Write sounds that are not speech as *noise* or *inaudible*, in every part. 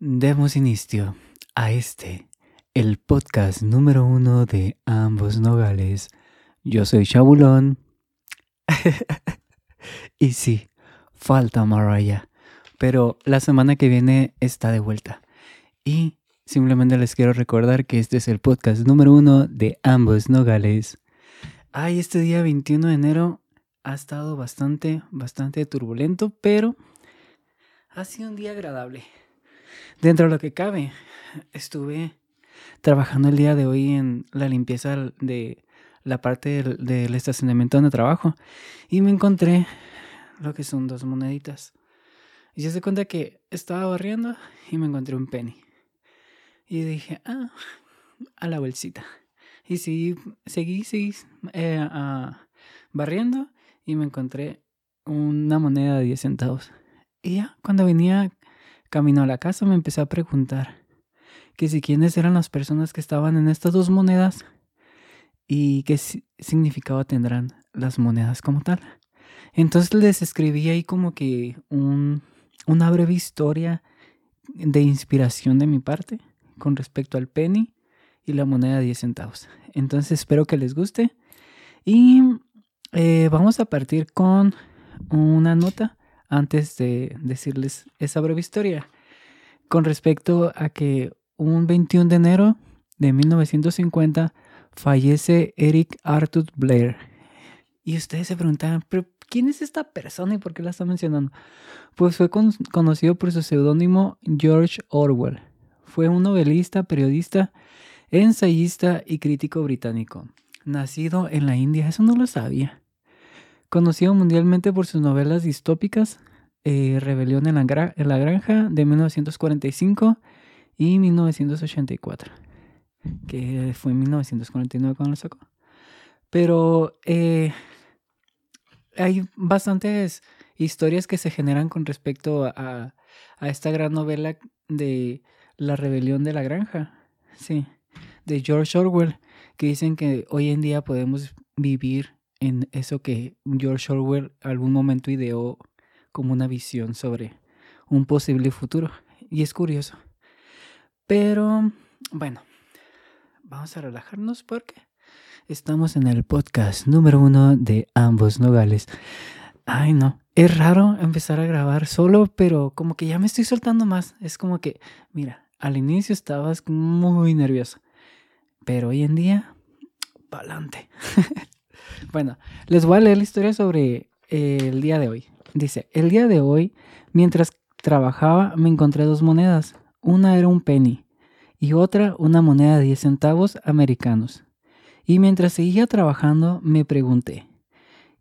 Demos inicio a este, el podcast número uno de ambos nogales. Yo soy Chabulón. *laughs* y sí, falta Mariah. Pero la semana que viene está de vuelta. Y simplemente les quiero recordar que este es el podcast número uno de ambos nogales. Ay, este día 21 de enero ha estado bastante, bastante turbulento, pero ha sido un día agradable. Dentro de lo que cabe, estuve trabajando el día de hoy en la limpieza de la parte del, estacionamiento donde trabajo y me encontré lo que son dos moneditas. Y se cuenta que estaba barriendo y me encontré un penny. Y dije, ah, a la bolsita. Y seguí, seguí, seguí eh, barriendo y me encontré una moneda de 10 centavos. Y ya, cuando venía camino a la casa me empecé a preguntar que si quiénes eran las personas que estaban en estas dos monedas y qué significado tendrán las monedas como tal. Entonces les escribí ahí como que un, una breve historia de inspiración de mi parte con respecto al penny y la moneda de 10 centavos. Entonces espero que les guste y eh, vamos a partir con una nota antes de decirles esa breve historia con respecto a que un 21 de enero de 1950 fallece Eric Arthur Blair. Y ustedes se preguntan, ¿pero quién es esta persona y por qué la está mencionando? Pues fue conocido por su seudónimo George Orwell. Fue un novelista, periodista, ensayista y crítico británico. Nacido en la India, eso no lo sabía. Conocido mundialmente por sus novelas distópicas, eh, Rebelión en la, Granja de 1945 y 1984, que fue en 1949 cuando lo sacó. Pero eh, hay bastantes historias que se generan con respecto a, a, esta gran novela de La Rebelión de la Granja, sí, de George Orwell, que dicen que hoy en día podemos vivir en eso que George Orwell algún momento ideó como una visión sobre un posible futuro. Y es curioso. Pero bueno, vamos a relajarnos porque estamos en el podcast número uno de ambos nogales. Ay, no. Es raro empezar a grabar solo, pero como que ya me estoy soltando más. Es como que, mira, al inicio estabas muy nervioso. Pero hoy en día, pa'lante. *laughs* Bueno, les voy a leer la historia sobre eh, el día de hoy. Dice, el día de hoy, mientras trabajaba, me encontré dos monedas. Una era un penny y otra una moneda de 10 centavos americanos. Y mientras seguía trabajando, me pregunté,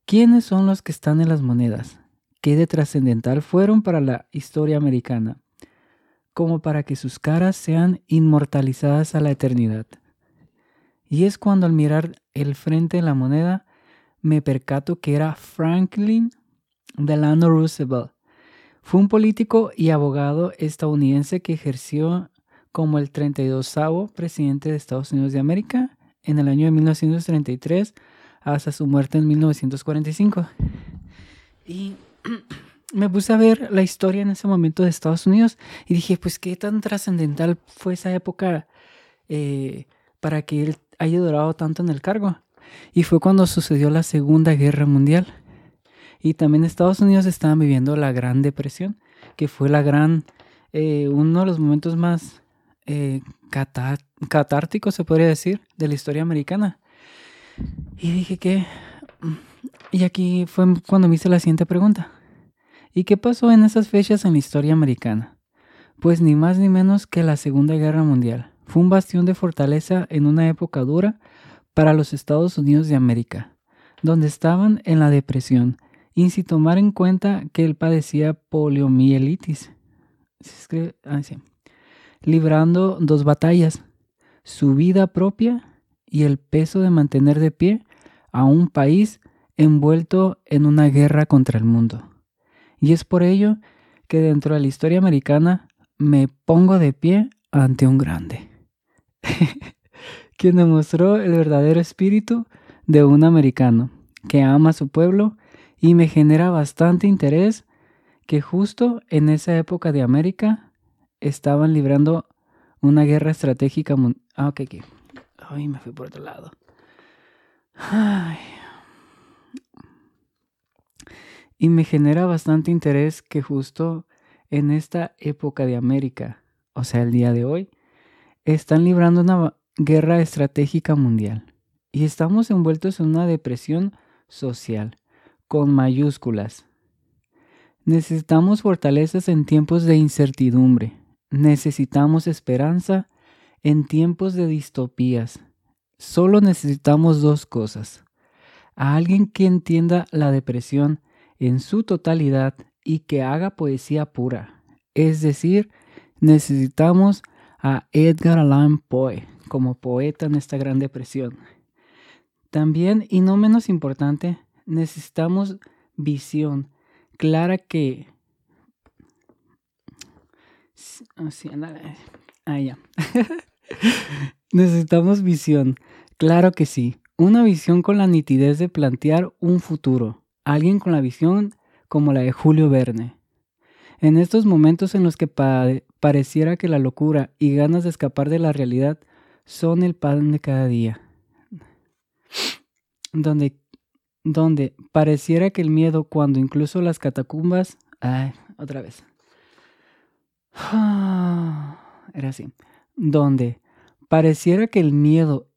¿quiénes son los que están en las monedas? ¿Qué de trascendental fueron para la historia americana? Como para que sus caras sean inmortalizadas a la eternidad. Y es cuando al mirar el frente de la moneda me percato que era Franklin Delano Roosevelt. Fue un político y abogado estadounidense que ejerció como el 32 presidente de Estados Unidos de América en el año de 1933 hasta su muerte en 1945. Y *clears throat* me puse a ver la historia en ese momento de Estados Unidos y dije, pues qué tan trascendental fue esa época eh, para que él haya durado tanto en el cargo. Y fue cuando sucedió la Segunda Guerra Mundial. Y también Estados Unidos estaban viviendo la Gran Depresión, que fue la gran, eh, uno de los momentos más eh, catárticos, se podría decir, de la historia americana. Y dije que... Y aquí fue cuando me hice la siguiente pregunta. ¿Y qué pasó en esas fechas en la historia americana? Pues ni más ni menos que la Segunda Guerra Mundial. Fue un bastión de fortaleza en una época dura para los Estados Unidos de América, donde estaban en la depresión, y sin tomar en cuenta que él padecía poliomielitis, ah, librando dos batallas, su vida propia y el peso de mantener de pie a un país envuelto en una guerra contra el mundo. Y es por ello que dentro de la historia americana me pongo de pie ante un grande. *laughs* quien demostró el verdadero espíritu de un americano que ama a su pueblo y me genera bastante interés que justo en esa época de América estaban librando una guerra estratégica. Ah, ok, ok. Ay, me fui por otro lado. Y me genera bastante interés que justo en esta época de América, o sea, el día de hoy, están librando una guerra estratégica mundial. Y estamos envueltos en una depresión social, con mayúsculas. Necesitamos fortalezas en tiempos de incertidumbre. Necesitamos esperanza en tiempos de distopías. Solo necesitamos dos cosas. A alguien que entienda la depresión en su totalidad y que haga poesía pura. Es decir, necesitamos a Edgar Allan Poe como poeta en esta gran depresión. También, y no menos importante, necesitamos visión clara que... Ah, ya. *laughs* necesitamos visión. Claro que sí. Una visión con la nitidez de plantear un futuro. Alguien con la visión como la de Julio Verne. En estos momentos en los que pareciera que la locura y ganas de escapar de la realidad son el pan de cada día. Donde, donde pareciera que el miedo, cuando incluso las catacumbas... Ay, otra vez. *sighs* Era así. Donde pareciera que el miedo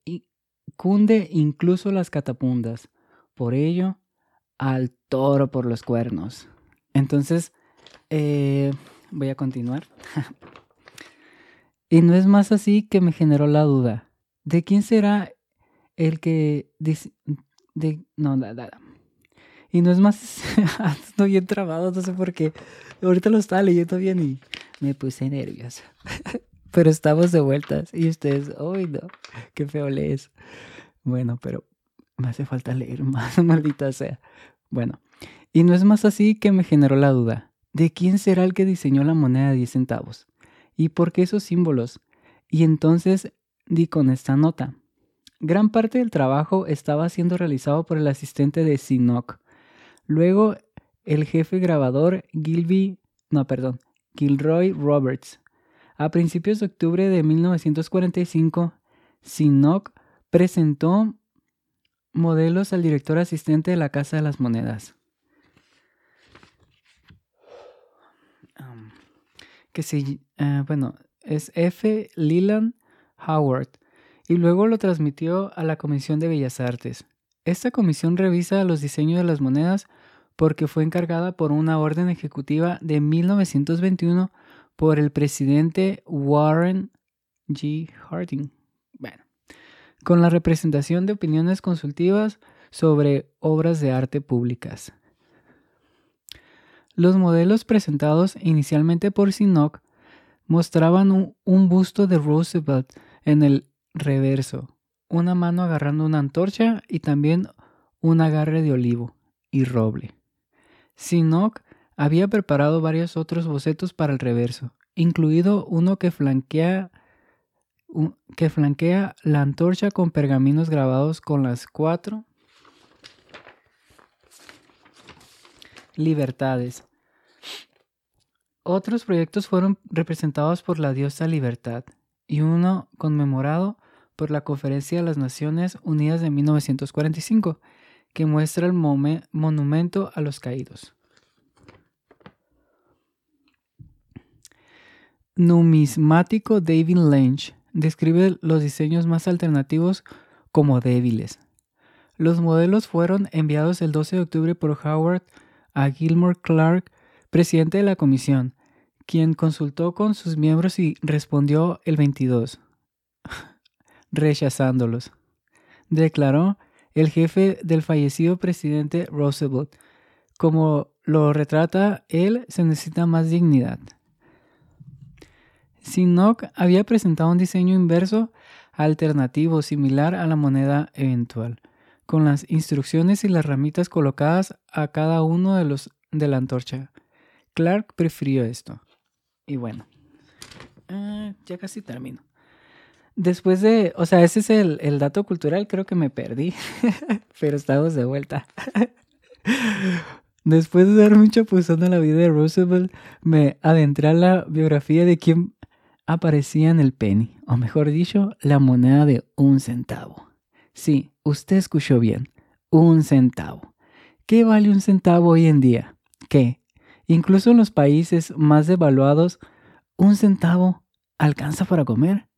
cunde incluso las catapundas. Por ello, al toro por los cuernos. Entonces, eh, voy a continuar. *laughs* y no es más así que me generó la duda. ¿De quién será el que dice... No, nada. Y no es más... *laughs* Estoy bien trabado, no sé por qué. Ahorita lo estaba leyendo bien y me puse nerviosa. *laughs* pero estamos de vueltas y ustedes, ¡ay no! ¡Qué feo lees! Bueno, pero me hace falta leer más, maldita sea. Bueno, y no es más así que me generó la duda. ¿De quién será el que diseñó la moneda de 10 centavos? ¿Y por qué esos símbolos? Y entonces di con esta nota. Gran parte del trabajo estaba siendo realizado por el asistente de Sinoc. Luego, el jefe grabador Gilby, no, perdón, Gilroy Roberts. A principios de octubre de 1945, Sinoc presentó modelos al director asistente de la Casa de las Monedas. Que eh, bueno, es F. Leland Howard, y luego lo transmitió a la Comisión de Bellas Artes. Esta comisión revisa los diseños de las monedas porque fue encargada por una orden ejecutiva de 1921 por el presidente Warren G. Harding con la representación de opiniones consultivas sobre obras de arte públicas. Los modelos presentados inicialmente por Sinoc mostraban un, busto de Roosevelt en el reverso, una mano agarrando una antorcha y también un agarre de olivo y roble. Sinoc había preparado varios otros bocetos para el reverso, incluido uno que flanquea que flanquea la antorcha con pergaminos grabados con las cuatro libertades. Otros proyectos fueron representados por la diosa Libertad y uno conmemorado por la Conferencia de las Naciones Unidas de 1945, que muestra el monumento a los caídos. Numismático David Lynch describe los diseños más alternativos como débiles. Los modelos fueron enviados el 12 de octubre por Howard a Gilmore Clark, presidente de la comisión, quien consultó con sus miembros y respondió el 22, *laughs* rechazándolos. Declaró el jefe del fallecido presidente Roosevelt, como lo retrata él, se necesita más dignidad. Sinnock había presentado un diseño inverso alternativo similar a la moneda eventual, con las instrucciones y las ramitas colocadas a cada uno de los de la antorcha. Clark prefirió esto. Y bueno, ah, ya casi termino. Después de, o sea, ese es el, el dato cultural, creo que me perdí, *laughs* pero estamos de vuelta. *laughs* Después de dar mucha chapuzón a la vida de Roosevelt, me adentré a la biografía de quien aparecía en el penny, o mejor dicho, la moneda de un centavo. Sí, usted escuchó bien, un centavo. ¿Qué vale un centavo hoy en día? ¿Qué? Incluso en los países más devaluados, un centavo alcanza para comer.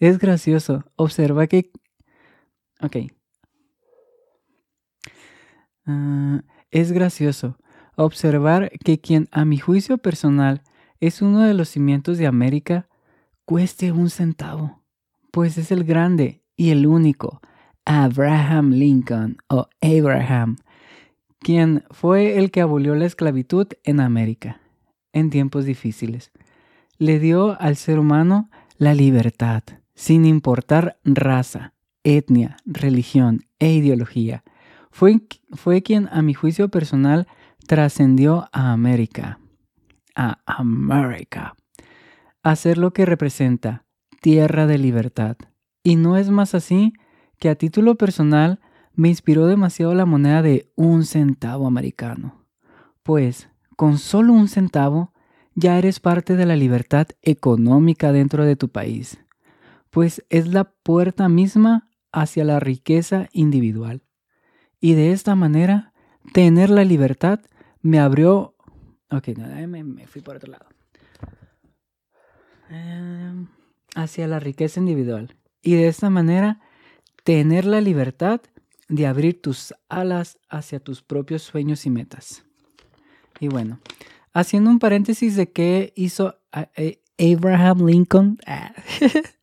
Es gracioso. Observa que... Ok. Ah, es gracioso observar que quien a mi juicio personal es uno de los cimientos de América cueste un centavo, pues es el grande y el único Abraham Lincoln o Abraham, quien fue el que abolió la esclavitud en América en tiempos difíciles. Le dio al ser humano la libertad, sin importar raza, etnia, religión e ideología. Fue, fue quien, a mi juicio personal, trascendió a América. A América. A ser lo que representa, tierra de libertad. Y no es más así que a título personal me inspiró demasiado la moneda de un centavo americano. Pues, con solo un centavo, ya eres parte de la libertad económica dentro de tu país, pues es la puerta misma hacia la riqueza individual. Y de esta manera, tener la libertad me abrió... Ok, nada, me, fui por otro lado. Em, hacia la riqueza individual. Y de esta manera, tener la libertad de abrir tus alas hacia tus propios sueños y metas. Y bueno, haciendo un paréntesis de qué hizo Abraham Lincoln,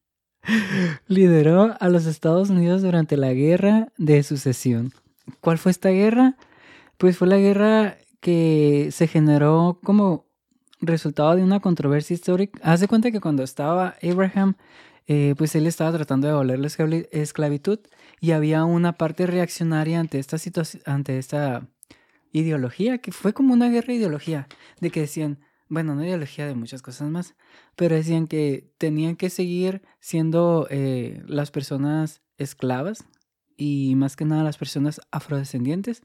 *laughs* lideró a los Estados Unidos durante la guerra de sucesión. ¿Cuál fue esta guerra? Pues fue la guerra que se generó como resultado de una controversia histórica. Haz de cuenta que cuando estaba Abraham, eh, pues él estaba tratando de abolir la esclavitud y había una parte reaccionaria ante esta ante esta ideología, que fue como una guerra de ideología, de que decían, bueno, no ideología de muchas cosas más, pero decían que tenían que seguir siendo eh, las personas esclavas y más que nada las personas afrodescendientes.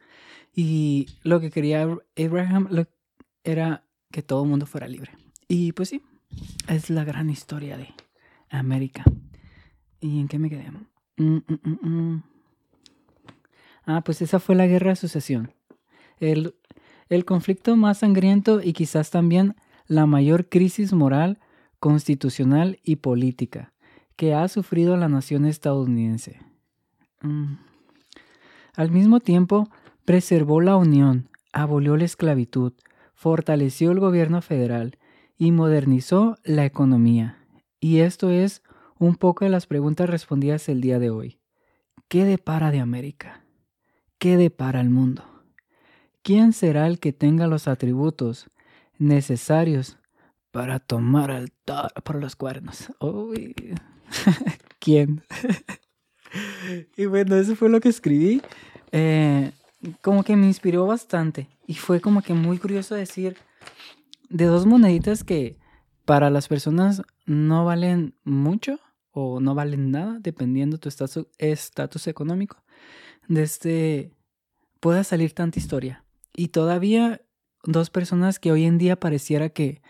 Y lo que quería Abraham era que todo el mundo fuera libre. Y pues sí, es la gran historia de América. ¿Y en qué me quedé? Mm, mm, mm, ah, pues esa fue la guerra de sucesión. El, el conflicto más sangriento y quizás también la mayor crisis moral, constitucional y política que ha sufrido la nación estadounidense. Al mismo tiempo, preservó la unión, abolió la esclavitud, fortaleció el gobierno federal y modernizó la economía. Y esto es un poco de las preguntas respondidas el día de hoy. ¿Qué depara de América? ¿Qué depara el mundo? ¿Quién será el que tenga los atributos necesarios para tomar al por los cuernos? *laughs* ¿Quién? *laughs* y bueno, eso fue lo que escribí. Eh, como que me inspiró bastante. Y fue como que muy curioso decir de dos moneditas que para las personas no valen mucho o no valen nada, dependiendo tu estatus económico, de este pueda salir tanta historia. Y todavía dos personas que hoy en día pareciera que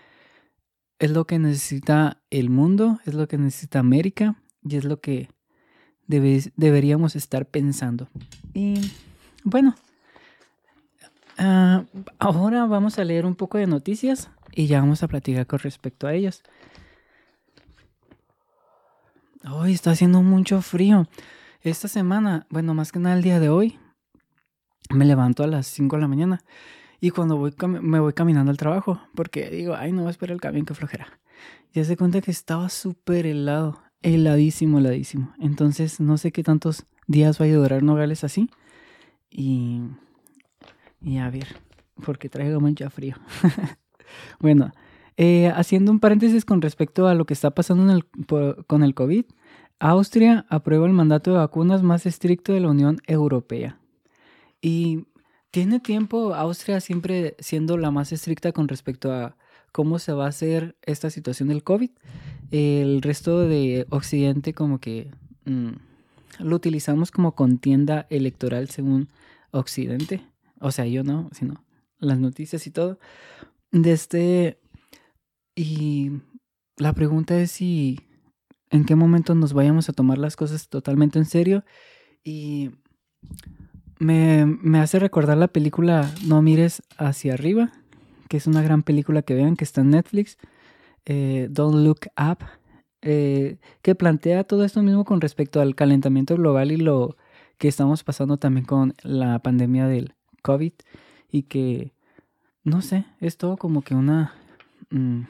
es lo que necesita el mundo, es lo que necesita América y es lo que deberíamos estar pensando. Y bueno, ah, ahora vamos a leer un poco de noticias y ya vamos a platicar con respecto a ellas. Hoy está haciendo mucho frío. Esta semana, bueno, más que nada el día de hoy, me levanto a las 5 de la mañana y cuando voy me voy caminando al trabajo, porque digo, ay, no voy a esperar el camión que flojera. Ya se cuenta que estaba súper helado, heladísimo, heladísimo. Entonces, no sé qué tantos días vaya a durar Nogales así. Y, y a ver, porque traigo mucho frío. *laughs* bueno, eh, haciendo un paréntesis con respecto a lo que está pasando con el COVID, Austria aprueba el mandato de vacunas más estricto de la Unión Europea. Y tiene tiempo Austria siempre siendo la más estricta con respecto a cómo se va a hacer esta situación del COVID. El resto de Occidente como que mm, lo utilizamos como contienda electoral según Occidente. O sea, yo no, sino las noticias y todo. De este, y la pregunta es si en qué momento nos vayamos a tomar las cosas totalmente en serio. Y me, me hace recordar la película No mires hacia arriba, que es una gran película que vean, que está en Netflix. Eh, Don't Look Up, eh, que plantea todo esto mismo con respecto al calentamiento global y lo que estamos pasando también con la pandemia del COVID y que, no sé, es todo como que una mm,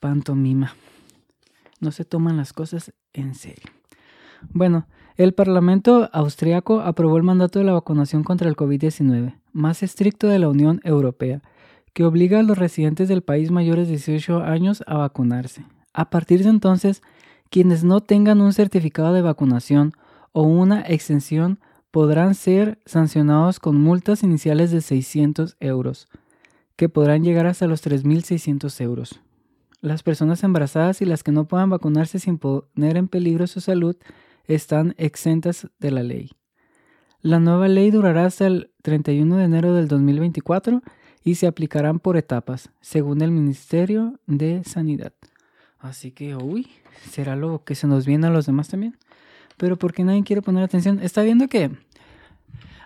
pantomima. No se toman las cosas en serio. Bueno, el Parlamento austriaco aprobó el mandato de la vacunación contra el COVID-19, más estricto de la Unión Europea, que obliga a los residentes del país mayores de 18 años a vacunarse. A partir de entonces, quienes no tengan un certificado de vacunación o una extensión podrán ser sancionados con multas iniciales de 600 euros, que podrán llegar hasta los 3.600 euros. Las personas embarazadas y las que no puedan vacunarse sin poner en peligro su salud están exentas de la ley. La nueva ley durará hasta el 31 de enero del 2024 y se aplicarán por etapas, según el Ministerio de Sanidad. Así que, uy, será lo que se nos viene a los demás también. Pero ¿por qué nadie quiere poner atención? Está viendo que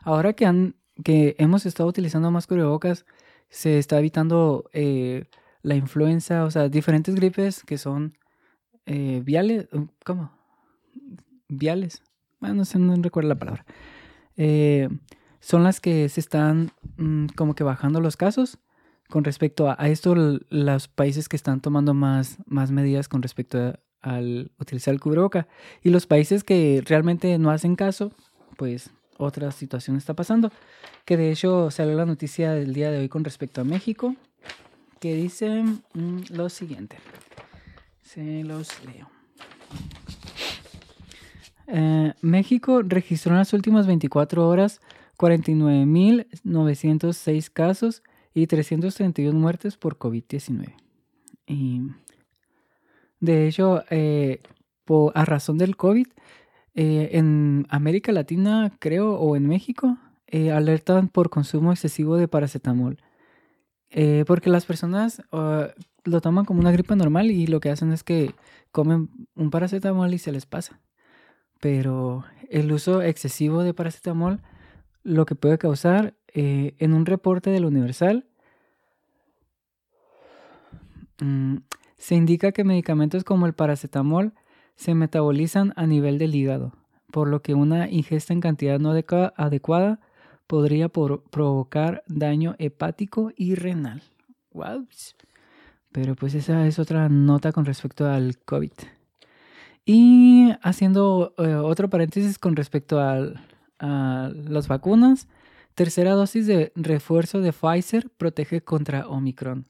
ahora que, han, que hemos estado utilizando más cubrebocas, se está evitando eh, la influenza, o sea, diferentes gripes que son eh, viales, ¿cómo? Viales. Bueno, no sé, no recuerdo la palabra. Eh, son las que se están mm, como que bajando los casos con respecto a, esto, los países que están tomando más, más medidas con respecto al utilizar el cubreboca. Y los países que realmente no hacen caso, pues otra situación está pasando. Que de hecho salió la noticia del día de hoy con respecto a México, que dice mm, lo siguiente. Se los leo. Eh, México registró en las últimas 24 horas 49.906 casos y 331 muertes por COVID-19. Y de hecho, eh, a razón del COVID, eh, en América Latina, creo, o en México, eh, alertan por consumo excesivo de paracetamol. porque las personas ah, lo toman como una gripe normal y lo que hacen es que comen un paracetamol y se les pasa. Pero el uso excesivo de paracetamol lo que puede causar eh, en un reporte del Universal, mm, se indica que medicamentos como el paracetamol se metabolizan a nivel del hígado, por lo que una ingesta en cantidad no adecuada podría provocar daño hepático y renal. Wow. Pero pues esa es otra nota con respecto al COVID. Y haciendo eh, otro paréntesis con respecto a las vacunas, Tercera dosis de refuerzo de Pfizer protege contra Omicron.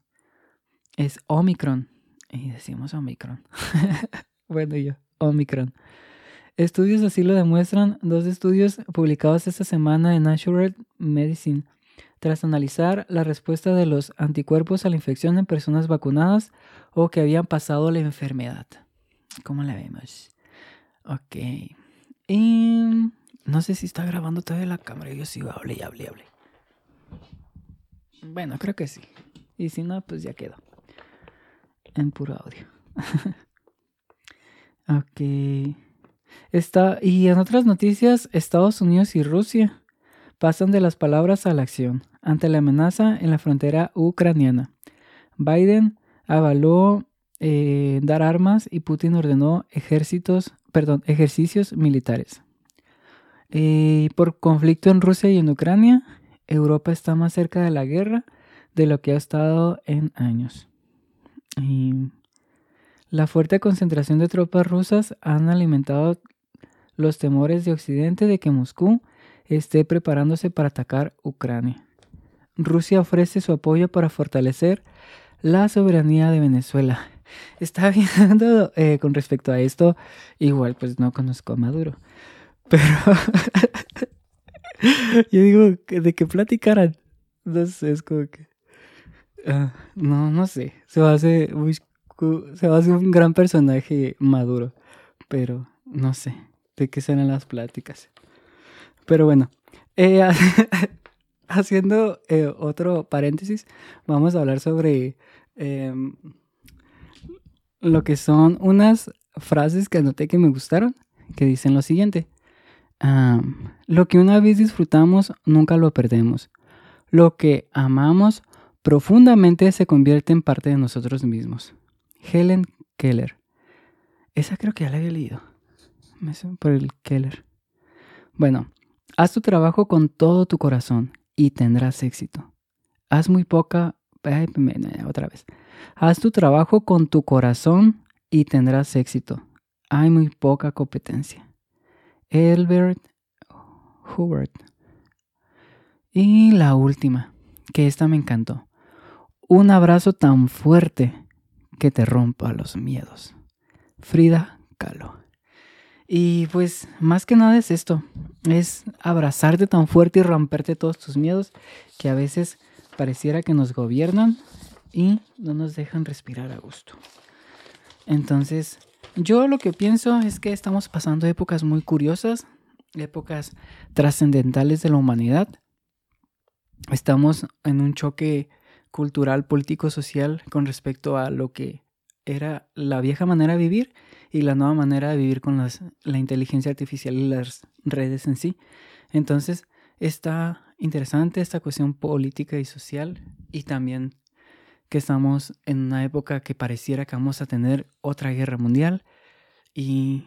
Es Omicron. Y decimos Omicron. *laughs* bueno, yo, Omicron. Estudios así lo demuestran. Dos estudios publicados esta semana en Natural Medicine. Tras analizar la respuesta de los anticuerpos a la infección en personas vacunadas o que habían pasado la enfermedad. ¿Cómo la vemos? Ok. Y no sé si está grabando todavía la cámara. Yo sigo, hable y hable y hable. Bueno, creo que sí. Y si no, pues ya quedó. En puro audio. *laughs* ok. Está, y en otras noticias, Estados Unidos y Rusia pasan de las palabras a la acción ante la amenaza en la frontera ucraniana. Biden avaló eh, dar armas y Putin ordenó ejércitos, perdón, ejercicios militares. Eh, por conflicto en Rusia y en Ucrania, Europa está más cerca de la guerra de lo que ha estado en años. La fuerte concentración de tropas rusas han alimentado los temores de Occidente de que Moscú esté preparándose para atacar Ucrania. Rusia ofrece su apoyo para fortalecer la soberanía de Venezuela. *laughs* Está viendo eh, con respecto a esto, igual pues no conozco a Maduro, *laughs* pero yo digo, ¿de qué platicaran? No es como que... Ah, no, no sé. Se va a se va a hacer un gran personaje maduro. Pero no sé de qué serán las pláticas. Pero bueno. Eh, *laughs* haciendo eh, otro paréntesis, vamos a hablar sobre em, lo que son unas frases que anoté que me gustaron, que dicen lo siguiente. lo que una vez disfrutamos, nunca lo perdemos. Lo que amamos profundamente se convierte en parte de nosotros mismos. Helen Keller. Esa creo que ya la había leído. Me por el Keller. Bueno, haz tu trabajo con todo tu corazón y tendrás éxito. Haz muy poca... Otra vez. Haz tu trabajo con tu corazón y tendrás éxito. Hay muy poca competencia. Elbert Hubert. Y la última, que esta me encantó. Un abrazo tan fuerte que te rompa los miedos. Frida Kahlo. Y pues más que nada es esto, es abrazarte tan fuerte y romperte todos tus miedos que a veces pareciera que nos gobiernan y no nos dejan respirar a gusto. Entonces, yo lo que pienso es que estamos pasando épocas muy curiosas, épocas trascendentales de la humanidad. Estamos en un choque cultural, político, social con respecto a lo que era la vieja manera de vivir y la nueva manera de vivir con las, la inteligencia artificial y las redes en sí. Entonces, está interesante esta cuestión política y social y también que estamos en una época que pareciera que vamos a tener otra guerra mundial y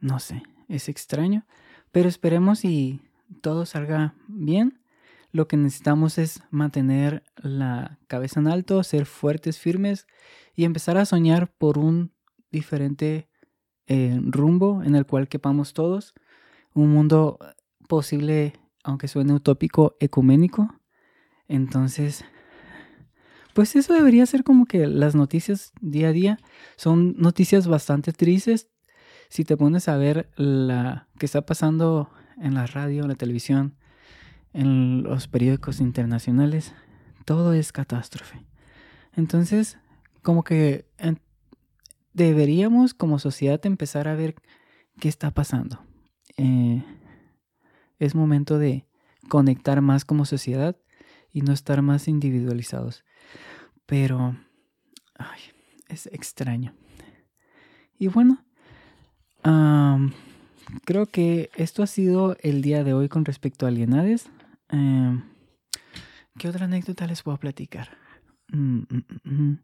no sé, es extraño, pero esperemos y todo salga bien. Lo que necesitamos es mantener la cabeza en alto, ser fuertes, firmes y empezar a soñar por un diferente eh, rumbo en el cual quepamos todos, un mundo posible, aunque suene utópico, ecuménico. Entonces, pues eso debería ser como que las noticias día a día son noticias bastante tristes. Si te pones a ver la que está pasando en la radio, en la televisión, en los periódicos internacionales, todo es catástrofe. Entonces, como que deberíamos como sociedad empezar a ver qué está pasando. Eh, es momento de conectar más como sociedad y no estar más individualizados. Pero es extraño. Y bueno, creo que esto ha sido el día de hoy con respecto a alienades. Em, ¿Qué otra anécdota les puedo platicar? Mm, mm, mm,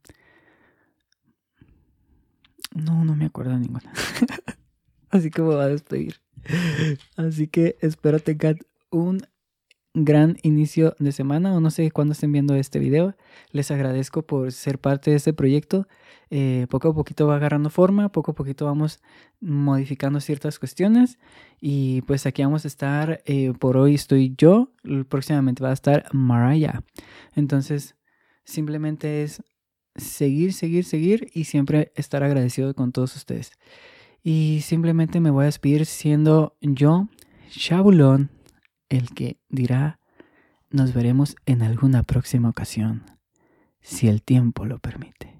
no, no me acuerdo de ninguna. *laughs* Así que me voy a despedir. Así que espero tengan un gran inicio de semana o no sé cuándo estén viendo este video. Les agradezco por ser parte de este proyecto. Eh, poco a poquito va agarrando forma, poco a poquito vamos modificando ciertas cuestiones y pues aquí vamos a estar. Eh, por hoy estoy yo, próximamente va a estar Maraya. Entonces simplemente es seguir, seguir, seguir y siempre estar agradecido con todos ustedes. Y simplemente me voy a despedir siendo yo, Chabulón, el que dirá, nos veremos en alguna próxima ocasión, si el tiempo lo permite.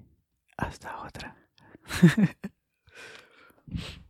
Hasta otra. *laughs*